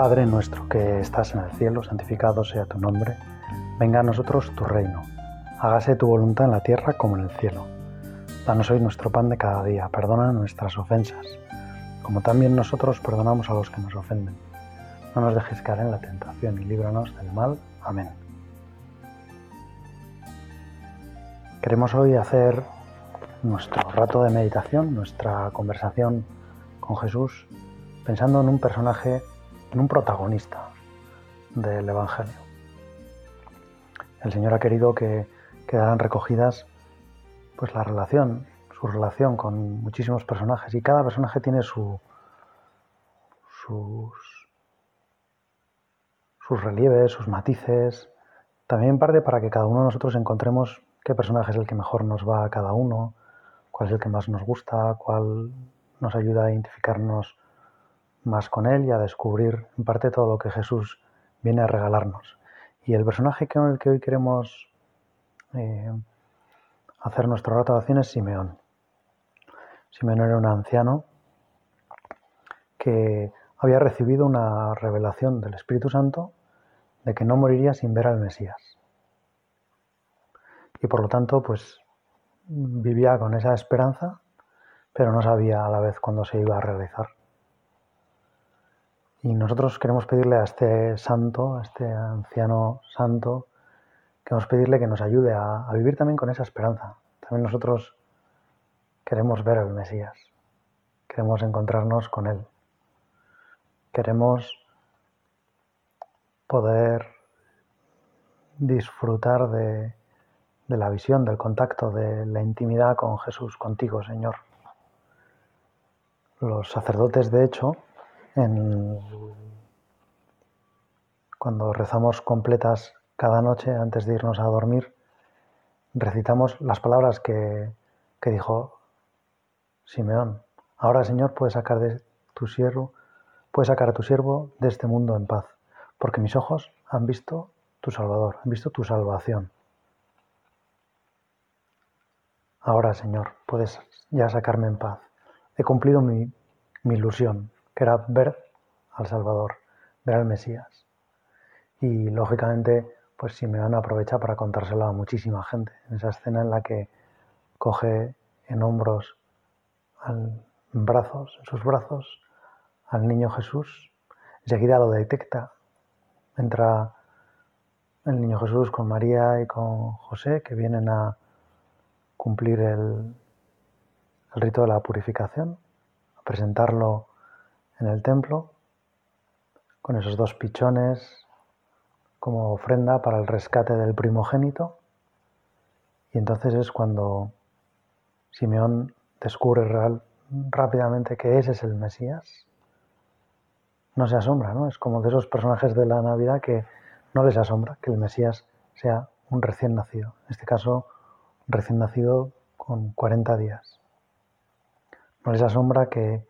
Padre nuestro que estás en el cielo, santificado sea tu nombre, venga a nosotros tu reino, hágase tu voluntad en la tierra como en el cielo. Danos hoy nuestro pan de cada día, perdona nuestras ofensas, como también nosotros perdonamos a los que nos ofenden. No nos dejes caer en la tentación y líbranos del mal. Amén. Queremos hoy hacer nuestro rato de meditación, nuestra conversación con Jesús, pensando en un personaje en un protagonista del Evangelio. El Señor ha querido que quedaran recogidas pues la relación, su relación con muchísimos personajes y cada personaje tiene su, sus, sus relieves, sus matices, también parte para que cada uno de nosotros encontremos qué personaje es el que mejor nos va a cada uno, cuál es el que más nos gusta, cuál nos ayuda a identificarnos más con Él y a descubrir en parte todo lo que Jesús viene a regalarnos. Y el personaje con el que hoy queremos eh, hacer nuestro rato es Simeón. Simeón era un anciano que había recibido una revelación del Espíritu Santo de que no moriría sin ver al Mesías. Y por lo tanto, pues vivía con esa esperanza, pero no sabía a la vez cuándo se iba a realizar. Y nosotros queremos pedirle a este santo, a este anciano santo, queremos pedirle que nos ayude a, vivir también con esa esperanza. También nosotros queremos ver al Mesías, queremos encontrarnos con Él, queremos poder disfrutar de, de la visión, del contacto, de la intimidad con Jesús, contigo, Señor. Los sacerdotes, de hecho, cuando rezamos completas cada noche antes de irnos a dormir, recitamos las palabras que, dijo Simeón. Ahora, Señor, puedes sacar de tu siervo, puedes sacar a tu siervo de este mundo en paz, porque mis ojos han visto tu Salvador, han visto tu salvación. Ahora, Señor, puedes ya sacarme en paz. He cumplido mi, mi ilusión, era ver al Salvador, ver al Mesías. Y lógicamente, pues Simeón aprovecha para contárselo a muchísima gente. En esa escena en la que coge en hombros, en brazos, en sus brazos, al niño Jesús, enseguida lo detecta. Entra el niño Jesús con María y con José, que vienen a cumplir el, el rito de la purificación, a presentarlo en el templo con esos dos pichones como ofrenda para el rescate del primogénito. Y entonces es cuando Simeón descubre rápidamente que ese es el Mesías. No se asombra, ¿no? Es como de esos personajes de la Navidad que no les asombra que el Mesías sea un recién nacido. En este caso, un recién nacido con 40 días. No les asombra que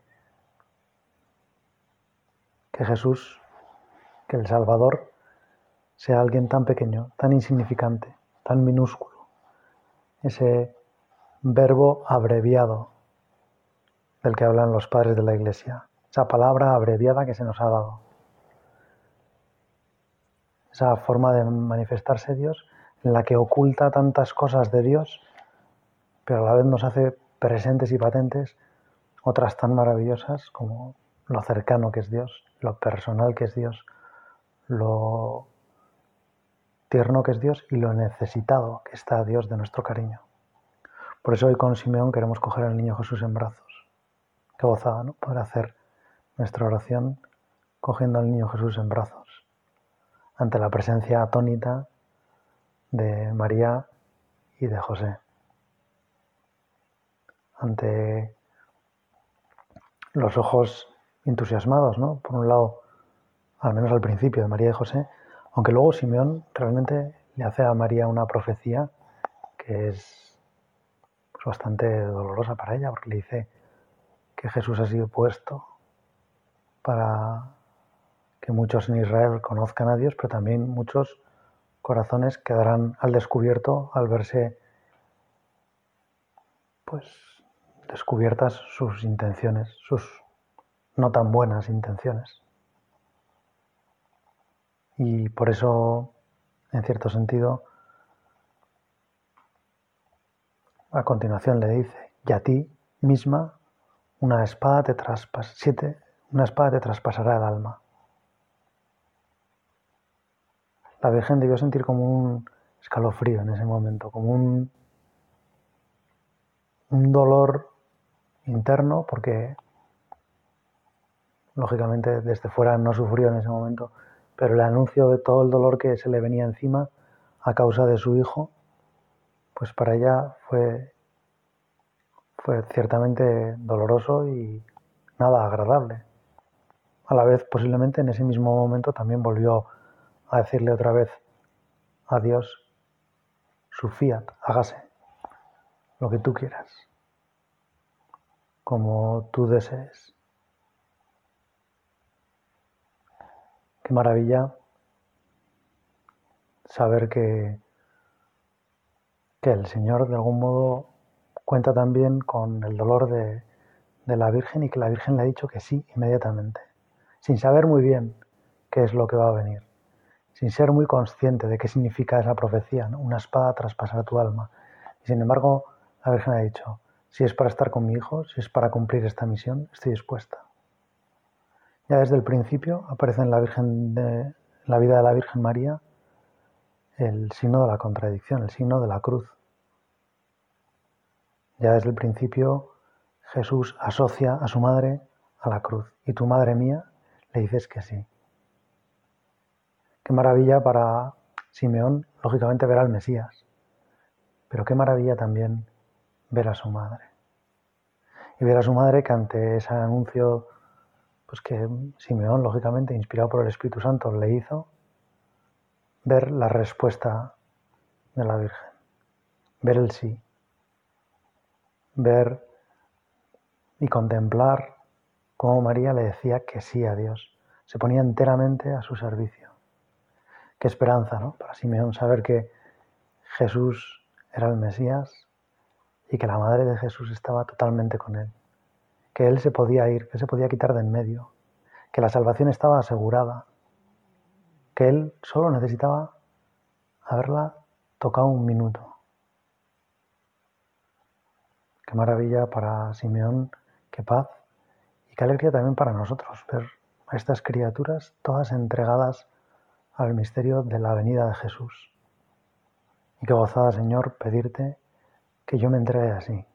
que Jesús, que el Salvador, sea alguien tan pequeño, tan insignificante, tan minúsculo. Ese verbo abreviado del que hablan los padres de la Iglesia, esa palabra abreviada que se nos ha dado. Esa forma de manifestarse Dios en la que oculta tantas cosas de Dios, pero a la vez nos hace presentes y patentes otras tan maravillosas como lo cercano que es Dios, lo personal que es Dios, lo tierno que es Dios y lo necesitado que está Dios de nuestro cariño. Por eso hoy con Simeón queremos coger al niño Jesús en brazos. Qué gozada, ¿no? Poder hacer nuestra oración cogiendo al niño Jesús en brazos, ante la presencia atónita de María y de José, ante los ojos entusiasmados, ¿no? Por un lado, al menos al principio de María y José, aunque luego Simeón realmente le hace a María una profecía que es pues, bastante dolorosa para ella, porque le dice que Jesús ha sido puesto para que muchos en Israel conozcan a Dios, pero también muchos corazones quedarán al descubierto al verse pues descubiertas sus intenciones, sus no tan buenas intenciones. Y por eso, en cierto sentido, a continuación le dice, y a ti misma una espada te traspas, siete, una espada te traspasará el alma. La Virgen debió sentir como un escalofrío en ese momento, como un, un dolor interno, porque lógicamente desde fuera no sufrió en ese momento, pero el anuncio de todo el dolor que se le venía encima a causa de su hijo, pues para ella fue, fue ciertamente doloroso y nada agradable. A la vez, posiblemente en ese mismo momento también volvió a decirle otra vez a Dios su fiat, hágase lo que tú quieras, como tú desees. Qué maravilla saber que, que el Señor de algún modo cuenta también con el dolor de, de la Virgen y que la Virgen le ha dicho que sí inmediatamente, sin saber muy bien qué es lo que va a venir sin ser muy consciente de qué significa esa profecía, una espada traspasar tu alma. Y sin embargo, la Virgen ha dicho, si es para estar con mi hijo, si es para cumplir esta misión, estoy dispuesta. Ya desde el principio aparece en la, Virgen la vida de la Virgen María el signo de la contradicción, el signo de la cruz. Ya desde el principio Jesús asocia a su madre a la cruz y tu madre mía le dices que sí. Qué maravilla para Simeón, lógicamente, ver al Mesías, pero qué maravilla también ver a su madre. Y ver a su madre que ante ese anuncio, pues que Simeón, lógicamente, inspirado por el Espíritu Santo, le hizo, ver la respuesta de la Virgen, ver el sí, ver y contemplar cómo María le decía que sí a Dios, se ponía enteramente a su servicio. Qué esperanza, ¿no? Para Simeón saber que Jesús era el Mesías y que la madre de Jesús estaba totalmente con él. Que él se podía ir, que se podía quitar de en medio, que la salvación estaba asegurada, que él solo necesitaba haberla tocado un minuto. Qué maravilla para Simeón, qué paz y qué alegría también para nosotros ver a estas criaturas todas entregadas al misterio de la venida de Jesús. Y qué gozada, Señor, pedirte que yo me entregue así,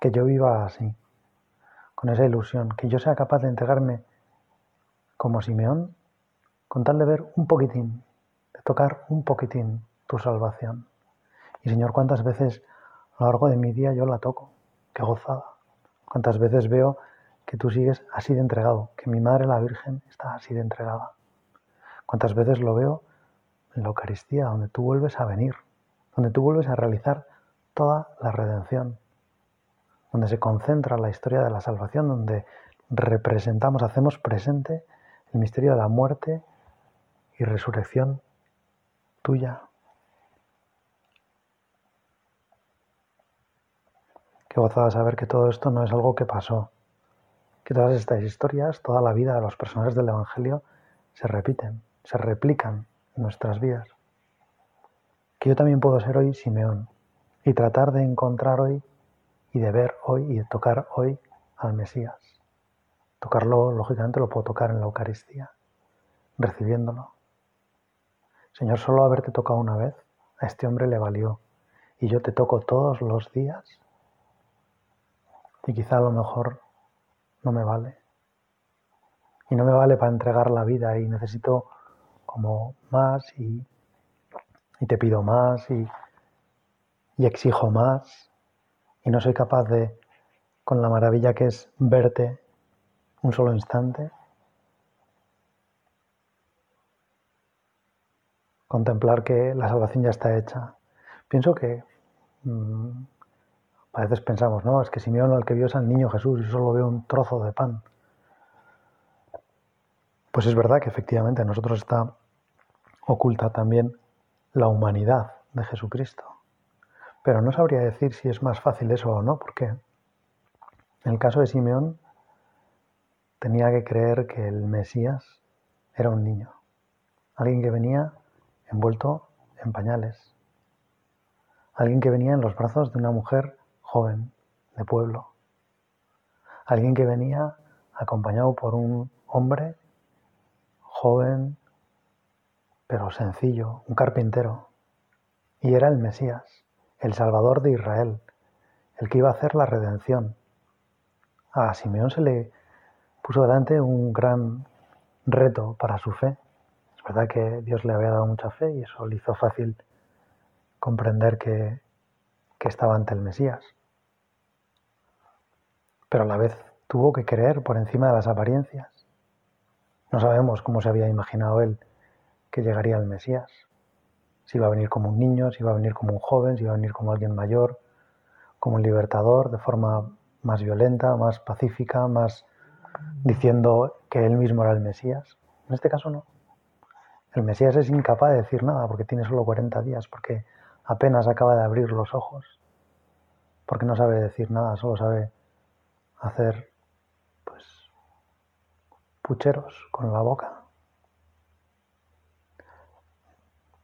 que yo viva así, con esa ilusión, que yo sea capaz de entregarme como Simeón, con tal de ver un poquitín, de tocar un poquitín tu salvación. Y Señor, cuántas veces a lo largo de mi día yo la toco, qué gozada. Cuántas veces veo que tú sigues así de entregado, que mi Madre la Virgen está así de entregada. ¿Cuántas veces lo veo en la Eucaristía, donde tú vuelves a venir, donde tú vuelves a realizar toda la redención, donde se concentra la historia de la salvación, donde representamos, hacemos presente el misterio de la muerte y resurrección tuya. Qué gozada saber que todo esto no es algo que pasó, que todas estas historias, toda la vida de los personajes del Evangelio se repiten se replican en nuestras vidas. Que yo también puedo ser hoy Simeón y tratar de encontrar hoy y de ver hoy y de tocar hoy al Mesías. Tocarlo, lógicamente, lo puedo tocar en la Eucaristía, recibiéndolo. Señor, solo haberte tocado una vez, a este hombre le valió. Y yo te toco todos los días. Y quizá a lo mejor no me vale. Y no me vale para entregar la vida y necesito como más y, te pido más y, y exijo más y no soy capaz de, con la maravilla que es verte un solo instante, contemplar que la salvación ya está hecha. Pienso que mm, a veces pensamos, no, es que Simeón el que vio es al niño Jesús y solo veo un trozo de pan. Pues es verdad que efectivamente nosotros está oculta también la humanidad de Jesucristo. Pero no sabría decir si es más fácil eso o no, porque en el caso de Simeón tenía que creer que el Mesías era un niño. alguien que venía envuelto en pañales, alguien que venía en los brazos de una mujer joven, de pueblo, alguien que venía acompañado por un hombre joven, pero sencillo, un carpintero, y era el Mesías, el Salvador de Israel, el que iba a hacer la redención. A Simeón se le puso delante un gran reto para su fe. Es verdad que Dios le había dado mucha fe y eso le hizo fácil comprender que, que estaba ante el Mesías. Pero a la vez tuvo que creer por encima de las apariencias. No sabemos cómo se había imaginado él que llegaría el Mesías. Si iba a venir como un niño, si iba a venir como un joven, si iba a venir como alguien mayor, como un libertador, de forma más violenta, más pacífica, más diciendo que él mismo era el Mesías. En este caso no. El Mesías es incapaz de decir nada porque tiene solo 40 días, porque apenas acaba de abrir los ojos, porque no sabe decir nada, solo sabe hacer pues pucheros con la boca.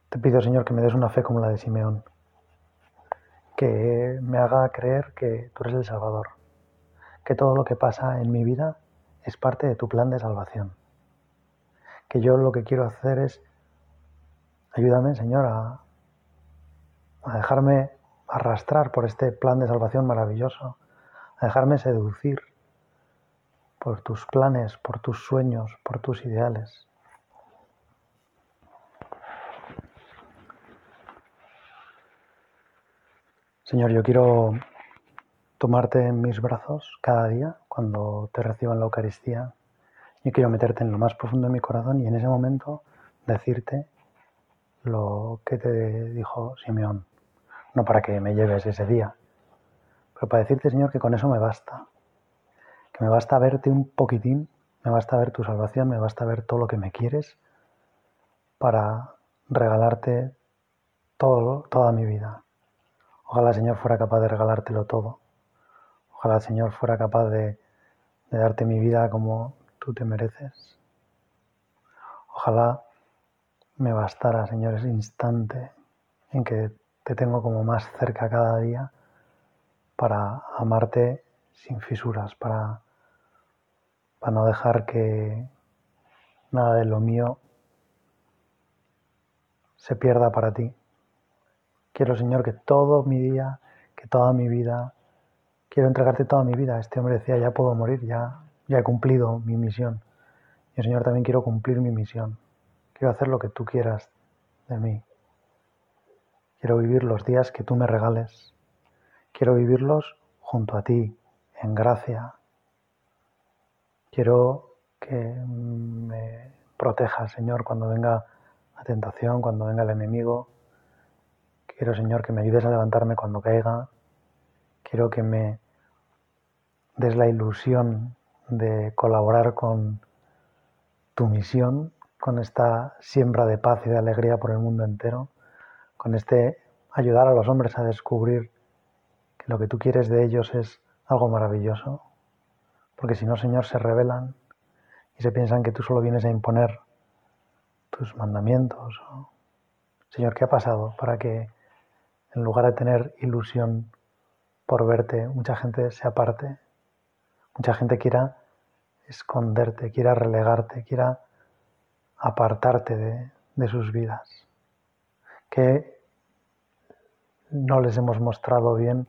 Te pido, Señor, que me des una fe como la de Simeón, que me haga creer que tú eres el Salvador, que todo lo que pasa en mi vida es parte de tu plan de salvación. Que yo lo que quiero hacer es, ayúdame, Señor, a, dejarme arrastrar por este plan de salvación maravilloso, a dejarme seducir por tus planes, por tus sueños, por tus ideales. Señor, yo quiero tomarte en mis brazos cada día cuando te reciba en la Eucaristía. Yo quiero meterte en lo más profundo de mi corazón y en ese momento decirte lo que te dijo Simeón. No para que me lleves ese día, pero para decirte, Señor, que con eso me basta. Que me basta verte un poquitín, me basta ver tu salvación, me basta ver todo lo que me quieres para regalarte toda mi vida. Ojalá, Señor, fuera capaz de regalártelo todo. Ojalá el Señor fuera capaz de, darte mi vida como tú te mereces. Ojalá me bastara, Señor, ese instante en que te tengo como más cerca cada día para amarte sin fisuras, para, para no dejar que nada de lo mío se pierda para ti. Quiero, Señor, que todo mi día, que toda mi vida quiero entregarte toda mi vida. Este hombre decía, ya puedo morir, ya, ya he cumplido mi misión. Y Señor, también quiero cumplir mi misión. Quiero hacer lo que tú quieras de mí. Quiero vivir los días que tú me regales. Quiero vivirlos junto a ti, en gracia. Quiero que me protejas, Señor, cuando venga la tentación, cuando venga el enemigo. Quiero, Señor, que me ayudes a levantarme cuando caiga, quiero que me des la ilusión de colaborar con tu misión, con esta siembra de paz y de alegría por el mundo entero, con este ayudar a los hombres a descubrir que lo que tú quieres de ellos es algo maravilloso, porque si no, Señor, se rebelan y se piensan que tú solo vienes a imponer tus mandamientos. Señor, ¿qué ha pasado para que en lugar de tener ilusión por verte, mucha gente se aparte, mucha gente quiera esconderte, quiera relegarte, quiera apartarte de, sus vidas, que no les hemos mostrado bien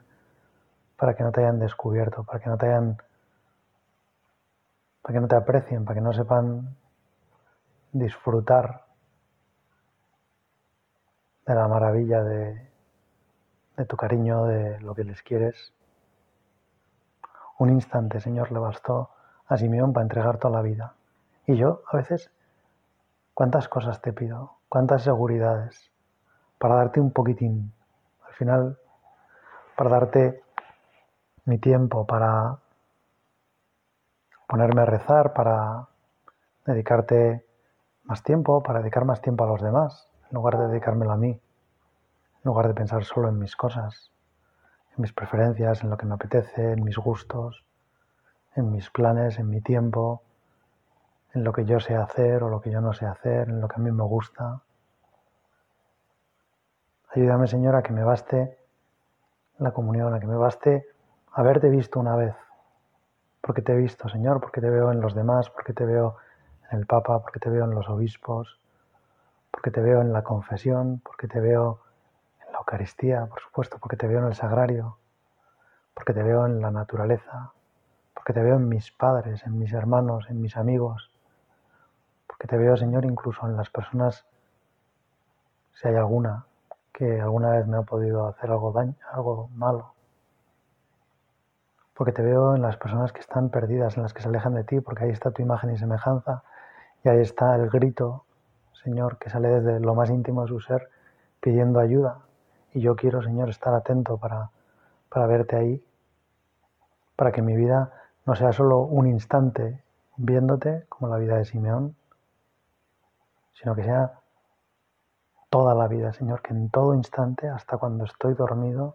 para que no te hayan descubierto, para que no te hayan, para que no te aprecien, para que no sepan disfrutar de la maravilla de, de tu cariño, de lo que les quieres. Un instante, Señor, le bastó a Simeón para entregar toda la vida. Y yo, a veces, ¿cuántas cosas te pido? ¿Cuántas seguridades? Para darte un poquitín. Al final, para darte mi tiempo, para ponerme a rezar, para dedicarte más tiempo, para dedicar más tiempo a los demás, en lugar de dedicármelo a mí en lugar de pensar solo en mis cosas, en mis preferencias, en lo que me apetece, en mis gustos, en mis planes, en mi tiempo, en lo que yo sé hacer o lo que yo no sé hacer, en lo que a mí me gusta. Ayúdame, Señor, a que me baste la comunión, a que me baste haberte visto una vez, porque te he visto, Señor, porque te veo en los demás, porque te veo en el Papa, porque te veo en los obispos, porque te veo en la confesión, porque te veo Eucaristía, por supuesto, porque te veo en el sagrario, porque te veo en la naturaleza, porque te veo en mis padres, en mis hermanos, en mis amigos, porque te veo, Señor, incluso en las personas, si hay alguna, que alguna vez me ha podido hacer algo daño, algo malo. Porque te veo en las personas que están perdidas, en las que se alejan de ti, porque ahí está tu imagen y semejanza, y ahí está el grito, Señor, que sale desde lo más íntimo de su ser, pidiendo ayuda. Y yo quiero, Señor, estar atento para, para verte ahí, para que mi vida no sea solo un instante viéndote, como la vida de Simeón, sino que sea toda la vida, Señor, que en todo instante, hasta cuando estoy dormido,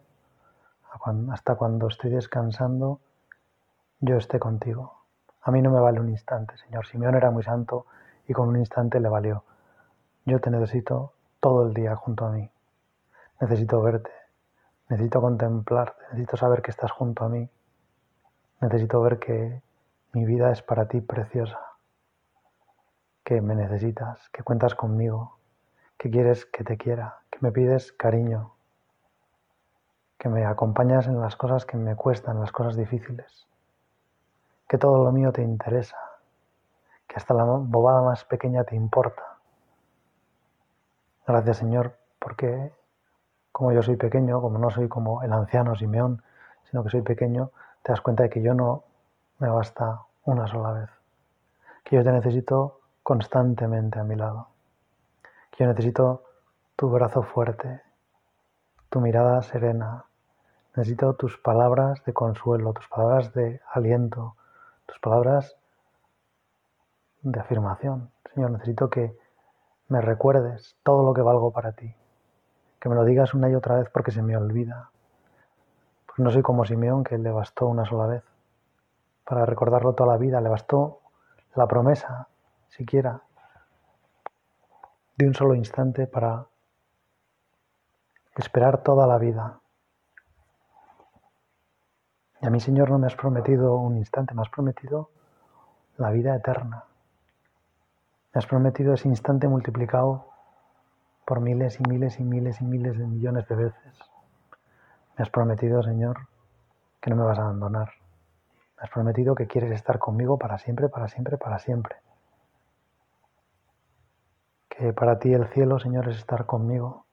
hasta cuando estoy descansando, yo esté contigo. A mí no me vale un instante, Señor. Simeón era muy santo y con un instante le valió. Yo te necesito todo el día junto a mí. Necesito verte, necesito contemplarte, necesito saber que estás junto a mí. Necesito ver que mi vida es para ti preciosa, que me necesitas, que cuentas conmigo, que quieres que te quiera, que me pides cariño, que me acompañas en las cosas que me cuestan, las cosas difíciles, que todo lo mío te interesa, que hasta la bobada más pequeña te importa. Gracias Señor, porque como yo soy pequeño, como no soy como el anciano Simeón, sino que soy pequeño, te das cuenta de que yo no me basta una sola vez, que yo te necesito constantemente a mi lado yo necesito tu brazo fuerte, tu mirada serena. Necesito tus palabras de consuelo, tus palabras de aliento, tus palabras de afirmación. Señor, necesito que me recuerdes todo lo que valgo para ti. Que me lo digas una y otra vez porque se me olvida. Porque no soy como Simeón que le bastó una sola vez. Para recordarlo toda la vida, le bastó la promesa, siquiera, de un solo instante para esperar toda la vida. Y a mí, Señor, no me has prometido un instante, me has prometido la vida eterna. Me has prometido ese instante multiplicado por miles y miles y miles y miles de millones de veces. Me has prometido, Señor, que no me vas a abandonar. Me has prometido que quieres estar conmigo para siempre, para siempre, para siempre que para ti el cielo, Señor, es estar conmigo.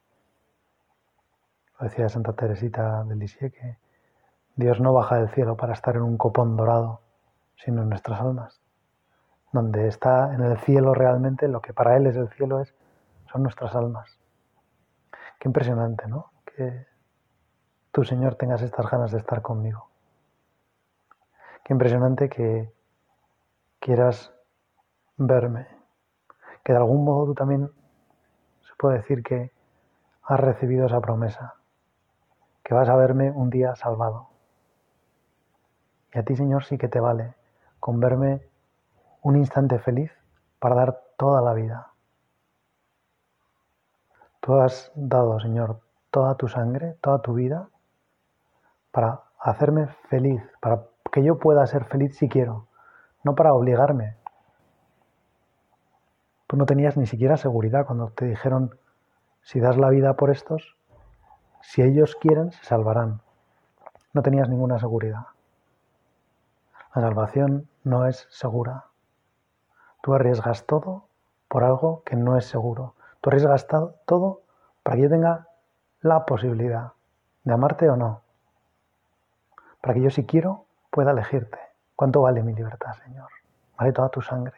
Lo decía Santa Teresita de Lisieux, que Dios no baja del cielo para estar en un copón dorado, sino en nuestras almas. Donde está en el cielo realmente, lo que para Él es el cielo es, son nuestras almas. Qué impresionante, ¿no? Que tú, Señor, tengas estas ganas de estar conmigo. Qué impresionante que quieras verme, que de algún modo tú también se puede decir que has recibido esa promesa, que vas a verme un día salvado. Y a ti, Señor, sí que te vale con verme un instante feliz para dar toda la vida. Tú has dado, Señor, toda tu sangre, toda tu vida, para hacerme feliz, para que yo pueda ser feliz si quiero, no para obligarme, Tú no tenías ni siquiera seguridad cuando te dijeron, si das la vida por estos, si ellos quieren, se salvarán. No tenías ninguna seguridad. La salvación no es segura. Tú arriesgas todo por algo que no es seguro. Tú arriesgas todo para que yo tenga la posibilidad de amarte o no. Para que yo si quiero pueda elegirte. ¿Cuánto vale mi libertad, Señor? Vale toda tu sangre.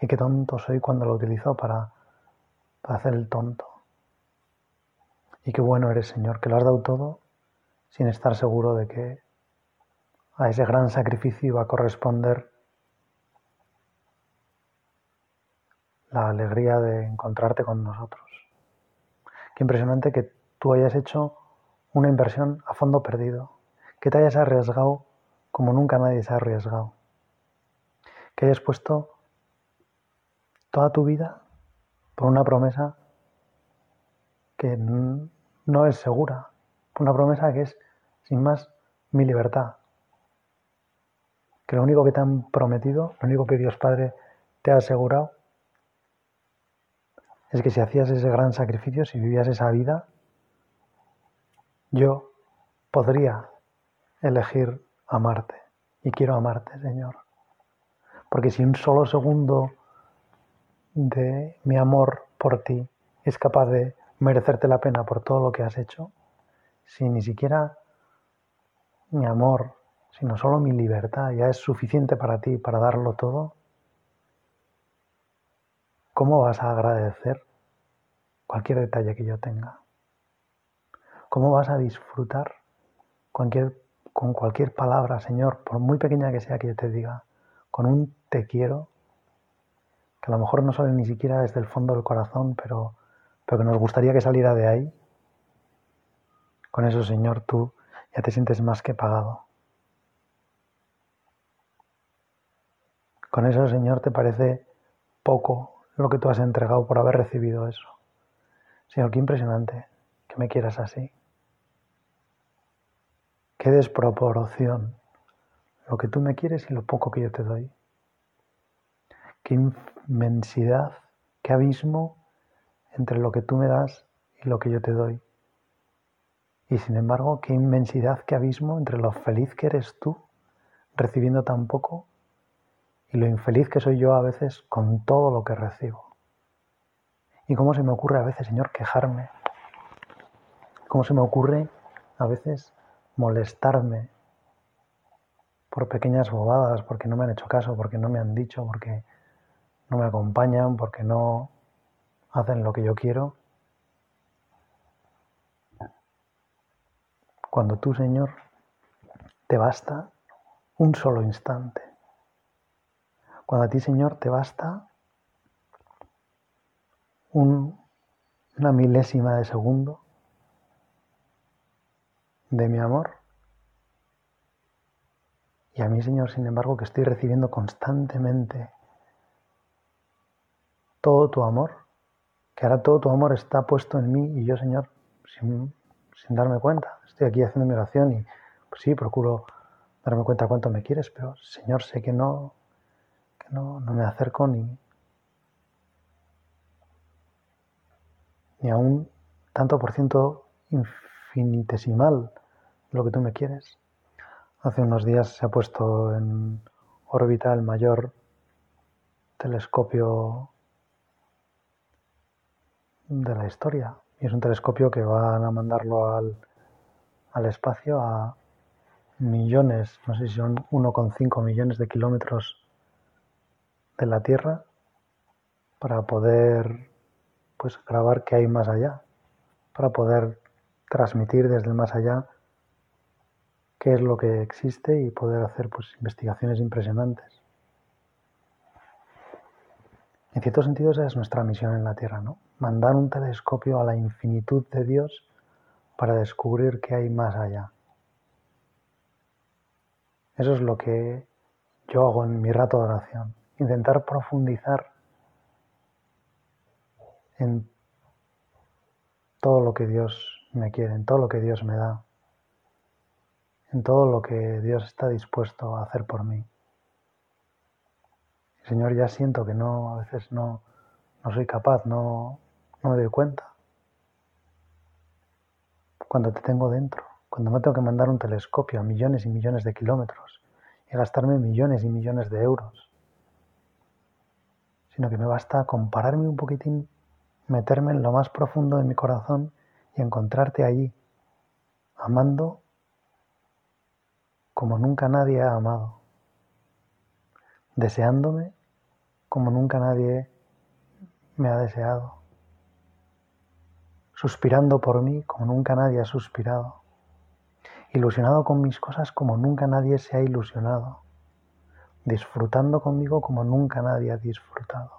Y qué tonto soy cuando lo utilizo para, hacer el tonto. Y qué bueno eres, Señor, que lo has dado todo sin estar seguro de que a ese gran sacrificio iba a corresponder la alegría de encontrarte con nosotros. Qué impresionante que tú hayas hecho una inversión a fondo perdido, que te hayas arriesgado como nunca nadie se ha arriesgado, que hayas puesto toda tu vida por una promesa que no es segura, una promesa que es, sin más, mi libertad. Que lo único que te han prometido, lo único que Dios Padre te ha asegurado, es que si hacías ese gran sacrificio, si vivías esa vida, yo podría elegir amarte. Y quiero amarte, Señor. Porque si un solo segundo de mi amor por ti es capaz de merecerte la pena por todo lo que has hecho, si ni siquiera mi amor, sino solo mi libertad ya es suficiente para ti, para darlo todo, ¿cómo vas a agradecer cualquier detalle que yo tenga? ¿Cómo vas a disfrutar cualquier, con cualquier palabra, Señor, por muy pequeña que sea que yo te diga, con un te quiero, que a lo mejor no sale ni siquiera desde el fondo del corazón, pero, pero que nos gustaría que saliera de ahí? Con eso, Señor, tú ya te sientes más que pagado. Con eso, Señor, te parece poco lo que tú has entregado por haber recibido eso. Señor, qué impresionante que me quieras así. Qué desproporción lo que tú me quieres y lo poco que yo te doy. Qué inmensidad, qué abismo entre lo que tú me das y lo que yo te doy. Y sin embargo, qué inmensidad, qué abismo entre lo feliz que eres tú recibiendo tan poco y lo infeliz que soy yo a veces con todo lo que recibo. Y cómo se me ocurre a veces, Señor, quejarme. Cómo se me ocurre a veces molestarme por pequeñas bobadas, porque no me han hecho caso, porque no me han dicho, porque no me acompañan, porque no hacen lo que yo quiero. Cuando tú, Señor, te basta un solo instante. Cuando a ti, Señor, te basta una milésima de segundo de mi amor. Y a mí, Señor, sin embargo, que estoy recibiendo constantemente todo tu amor, que ahora todo tu amor está puesto en mí y yo, Señor, sin, sin darme cuenta. Estoy aquí haciendo mi oración y pues sí, procuro darme cuenta cuánto me quieres, pero Señor, sé que no, no, no me acerco ni, ni a un tanto por ciento infinitesimal lo que tú me quieres. Hace unos días se ha puesto en órbita el mayor telescopio de la historia, y es un telescopio que van a mandarlo al, al espacio a millones, no sé si son 1,5 millones de kilómetros de la Tierra para poder pues grabar qué hay más allá, para poder transmitir desde el más allá qué es lo que existe y poder hacer pues investigaciones impresionantes. En cierto sentido esa es nuestra misión en la Tierra, ¿no? mandar un telescopio a la infinitud de Dios para descubrir qué hay más allá. Eso es lo que yo hago en mi rato de oración, intentar profundizar en todo lo que Dios me quiere, en todo lo que Dios me da, en todo lo que Dios está dispuesto a hacer por mí. Señor, ya siento que no, a veces no, no soy capaz, no, no me doy cuenta. Cuando te tengo dentro, cuando no tengo que mandar un telescopio a millones y millones de kilómetros y gastarme millones y millones de euros, sino que me basta compararme un poquitín, meterme en lo más profundo de mi corazón y encontrarte allí, amando como nunca nadie ha amado, deseándome como nunca nadie me ha deseado suspirando por mí como nunca nadie ha suspirado, ilusionado con mis cosas como nunca nadie se ha ilusionado, disfrutando conmigo como nunca nadie ha disfrutado.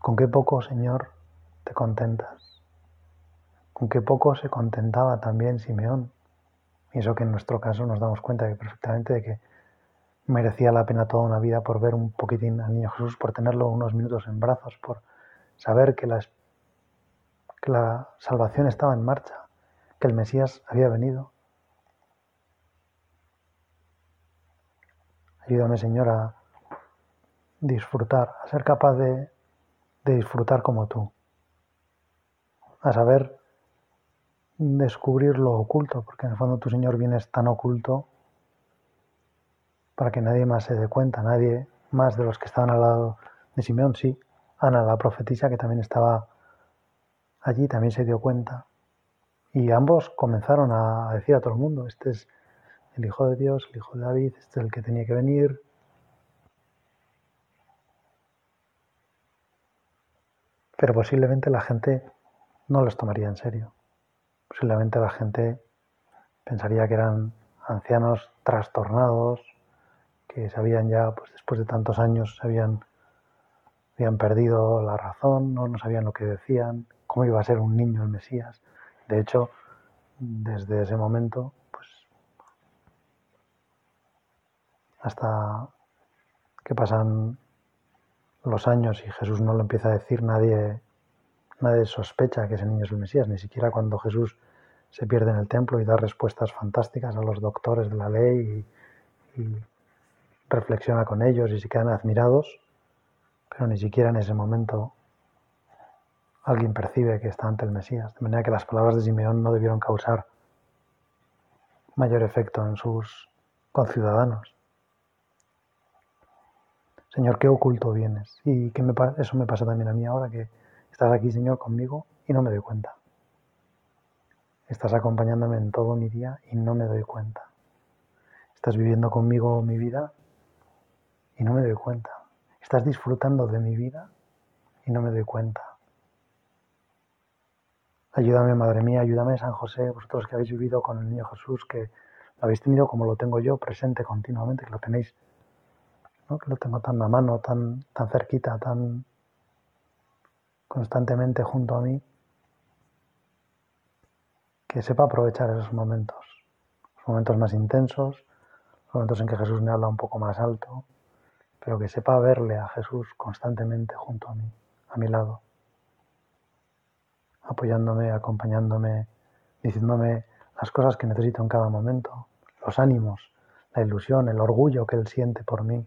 ¿Con qué poco, Señor, te contentas? ¿Con qué poco se contentaba también Simeón? Y eso que en nuestro caso nos damos cuenta perfectamente de que merecía la pena toda una vida por ver un poquitín al niño Jesús, por tenerlo unos minutos en brazos, por saber que la salvación estaba en marcha, que el Mesías había venido. Ayúdame, Señor, a disfrutar, a ser capaz de, de disfrutar como tú, a saber descubrir lo oculto, porque en el fondo tu Señor vienes tan oculto para que nadie más se dé cuenta, nadie más de los que estaban al lado de Simeón, sí, Ana, la profetisa, que también estaba allí, también se dio cuenta. Y ambos comenzaron a decir a todo el mundo, este es el Hijo de Dios, el Hijo de David, este es el que tenía que venir. Pero posiblemente la gente no los tomaría en serio. Posiblemente la gente pensaría que eran ancianos trastornados, que se habían ya, pues después de tantos años, se habían, habían perdido la razón, no, no sabían lo que decían, cómo iba a ser un niño el Mesías. De hecho, desde ese momento, pues hasta que pasan los años y Jesús no lo empieza a decir, nadie, nadie sospecha que ese niño es el Mesías, ni siquiera cuando Jesús se pierde en el templo y da respuestas fantásticas a los doctores de la ley y, y reflexiona con ellos y se quedan admirados, pero ni siquiera en ese momento alguien percibe que está ante el Mesías. De manera que las palabras de Simeón no debieron causar mayor efecto en sus conciudadanos. Señor, qué oculto vienes. Y que me, eso me pasa también a mí ahora, que estás aquí, Señor, conmigo y no me doy cuenta. Estás acompañándome en todo mi día y no me doy cuenta. Estás viviendo conmigo mi vida y no me doy cuenta. Estás disfrutando de mi vida y no me doy cuenta. Ayúdame, Madre mía, ayúdame, San José, vosotros que habéis vivido con el niño Jesús, que lo habéis tenido como lo tengo yo, presente continuamente, que lo tenéis, que lo tengo tan a mano, tan, tan cerquita, tan constantemente junto a mí, que sepa aprovechar esos momentos, los momentos más intensos, los momentos en que Jesús me habla un poco más alto, pero que sepa verle a Jesús constantemente junto a mí, a mi lado, apoyándome, acompañándome, diciéndome las cosas que necesito en cada momento, los ánimos, la ilusión, el orgullo que Él siente por mí,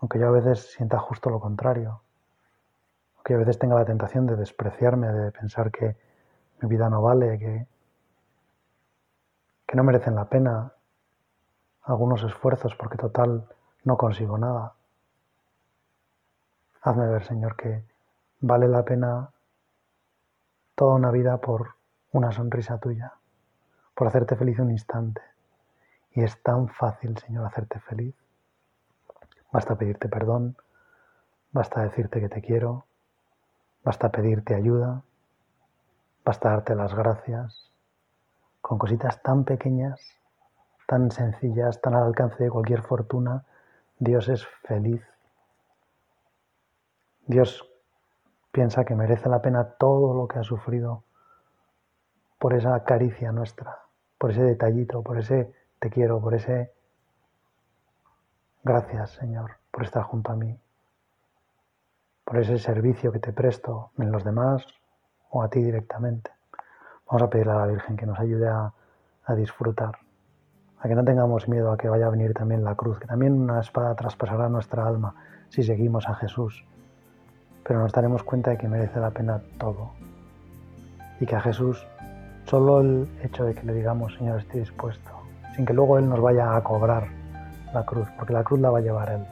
aunque yo a veces sienta justo lo contrario, aunque a veces tenga la tentación de despreciarme, de pensar que mi vida no vale, que, que no merecen la pena algunos esfuerzos, porque total no consigo nada. Hazme ver, Señor, que vale la pena toda una vida por una sonrisa tuya, por hacerte feliz un instante. Y es tan fácil, Señor, hacerte feliz. Basta pedirte perdón, basta decirte que te quiero, basta pedirte ayuda, basta darte las gracias, con cositas tan pequeñas, tan sencillas, tan al alcance de cualquier fortuna, Dios es feliz. Dios piensa que merece la pena todo lo que ha sufrido por esa caricia nuestra, por ese detallito, por ese te quiero, por ese gracias Señor por estar junto a mí, por ese servicio que te presto en los demás o a ti directamente. Vamos a pedirle a la Virgen que nos ayude a, a disfrutar a que no tengamos miedo a que vaya a venir también la cruz, que también una espada traspasará nuestra alma si seguimos a Jesús, pero nos daremos cuenta de que merece la pena todo y que a Jesús solo el hecho de que le digamos, Señor, estoy dispuesto, sin que luego Él nos vaya a cobrar la cruz, porque la cruz la va a llevar Él,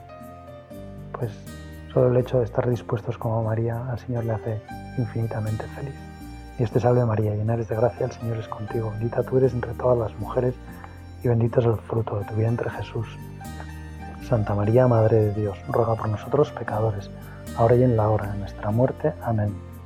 pues solo el hecho de estar dispuestos como María al Señor le hace infinitamente feliz. Y este salve María, llena eres de gracia, el Señor es contigo, bendita tú eres entre todas las mujeres, y bendito es el fruto de tu vientre Jesús. Santa María, Madre de Dios, ruega por nosotros pecadores, ahora y en la hora de nuestra muerte. Amén.